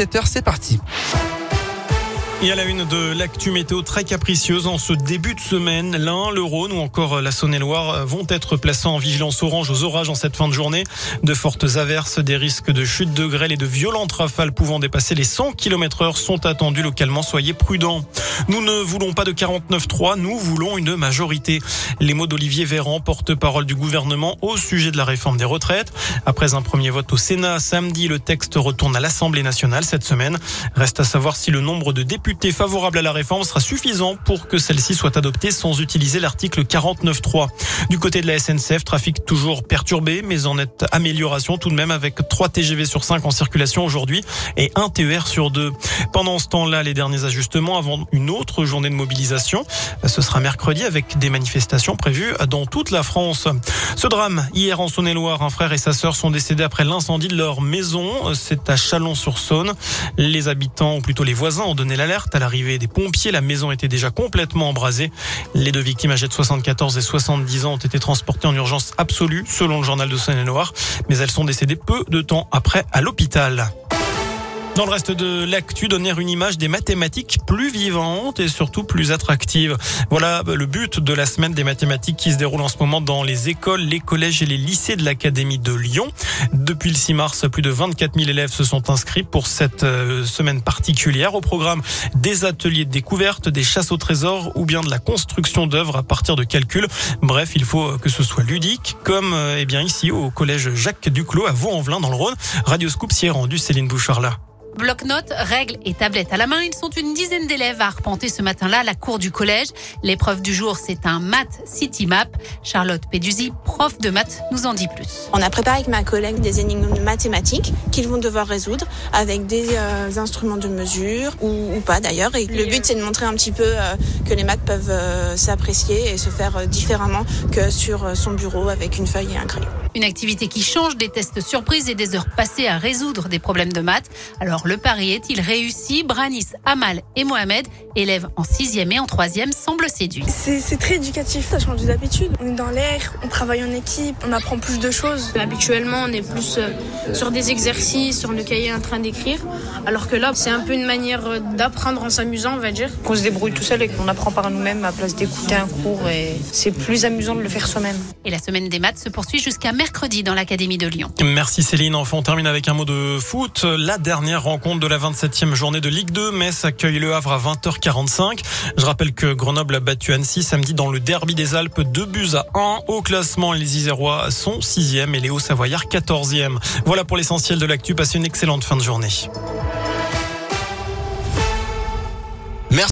7h, c'est parti. Et à la une de l'actu météo très capricieuse en ce début de semaine, l'Ain, le Rhône ou encore la Saône-et-Loire vont être placés en vigilance orange aux orages en cette fin de journée. De fortes averses, des risques de chute de grêle et de violentes rafales pouvant dépasser les 100 km heure sont attendus localement. Soyez prudents. Nous ne voulons pas de 49-3, nous voulons une majorité. Les mots d'Olivier Véran, porte-parole du gouvernement au sujet de la réforme des retraites. Après un premier vote au Sénat samedi, le texte retourne à l'Assemblée nationale cette semaine. Reste à savoir si le nombre de députés député favorable à la réforme sera suffisant pour que celle-ci soit adoptée sans utiliser l'article 49.3. Du côté de la SNCF, trafic toujours perturbé, mais en nette amélioration tout de même avec 3 TGV sur 5 en circulation aujourd'hui et 1 TER sur 2. Pendant ce temps-là, les derniers ajustements avant une autre journée de mobilisation. Ce sera mercredi avec des manifestations prévues dans toute la France. Ce drame, hier en Saône-et-Loire, un frère et sa sœur sont décédés après l'incendie de leur maison. C'est à Chalon-sur-Saône. Les habitants, ou plutôt les voisins, ont donné l'alerte à l'arrivée des pompiers. La maison était déjà complètement embrasée. Les deux victimes âgées de 74 et 70 ans ont été transportées en urgence absolue, selon le journal de Saône-et-Loire. Mais elles sont décédées peu de temps après à l'hôpital. Dans le reste de l'actu, donner une image des mathématiques plus vivantes et surtout plus attractives. Voilà le but de la semaine des mathématiques qui se déroule en ce moment dans les écoles, les collèges et les lycées de l'Académie de Lyon. Depuis le 6 mars, plus de 24 000 élèves se sont inscrits pour cette euh, semaine particulière au programme des ateliers de découverte, des chasses au trésor ou bien de la construction d'œuvres à partir de calculs. Bref, il faut que ce soit ludique, comme euh, eh bien ici au collège Jacques Duclos à Vaux-en-Velin dans le Rhône. Radio Scoop s'y est rendu Céline Bouchard là. Bloc-notes, règles et tablettes à la main, ils sont une dizaine d'élèves à arpenter ce matin-là la cour du collège. L'épreuve du jour, c'est un math city map. Charlotte Peduzzi, prof de maths, nous en dit plus. On a préparé avec ma collègue des énigmes mathématiques qu'ils vont devoir résoudre avec des euh, instruments de mesure ou, pas d'ailleurs. Et le but, c'est de montrer un petit peu euh, que les maths peuvent euh, s'apprécier et se faire différemment que sur son bureau avec une feuille et un crayon. Une activité qui change des tests surprises et des heures passées à résoudre des problèmes de maths. Alors le pari est-il réussi? Branis, Amal et Mohamed, élèves en sixième et en troisième, semblent séduits. C'est très éducatif, ça change d'habitude. On est dans l'air, on travaille en équipe, on apprend plus de choses. Habituellement, on est plus euh, sur des exercices, sur le cahier en train d'écrire, alors que là, c'est un peu une manière euh, d'apprendre en s'amusant, on va dire. Qu'on se débrouille tout seul et qu'on apprend par nous-mêmes à place d'écouter un cours et c'est plus amusant de le faire soi-même. Et la semaine des maths se poursuit jusqu'à mercredi dans l'Académie de Lyon. Merci Céline. Enfin, on termine avec un mot de foot. La dernière rencontre de la 27e journée de Ligue 2. Metz accueille le Havre à 20h45. Je rappelle que Grenoble a battu Annecy samedi dans le derby des Alpes. Deux buts à 1. Au classement, les Isérois sont 6e et les Hauts-Savoyards 14e. Voilà pour l'essentiel de l'actu. Passez une excellente fin de journée.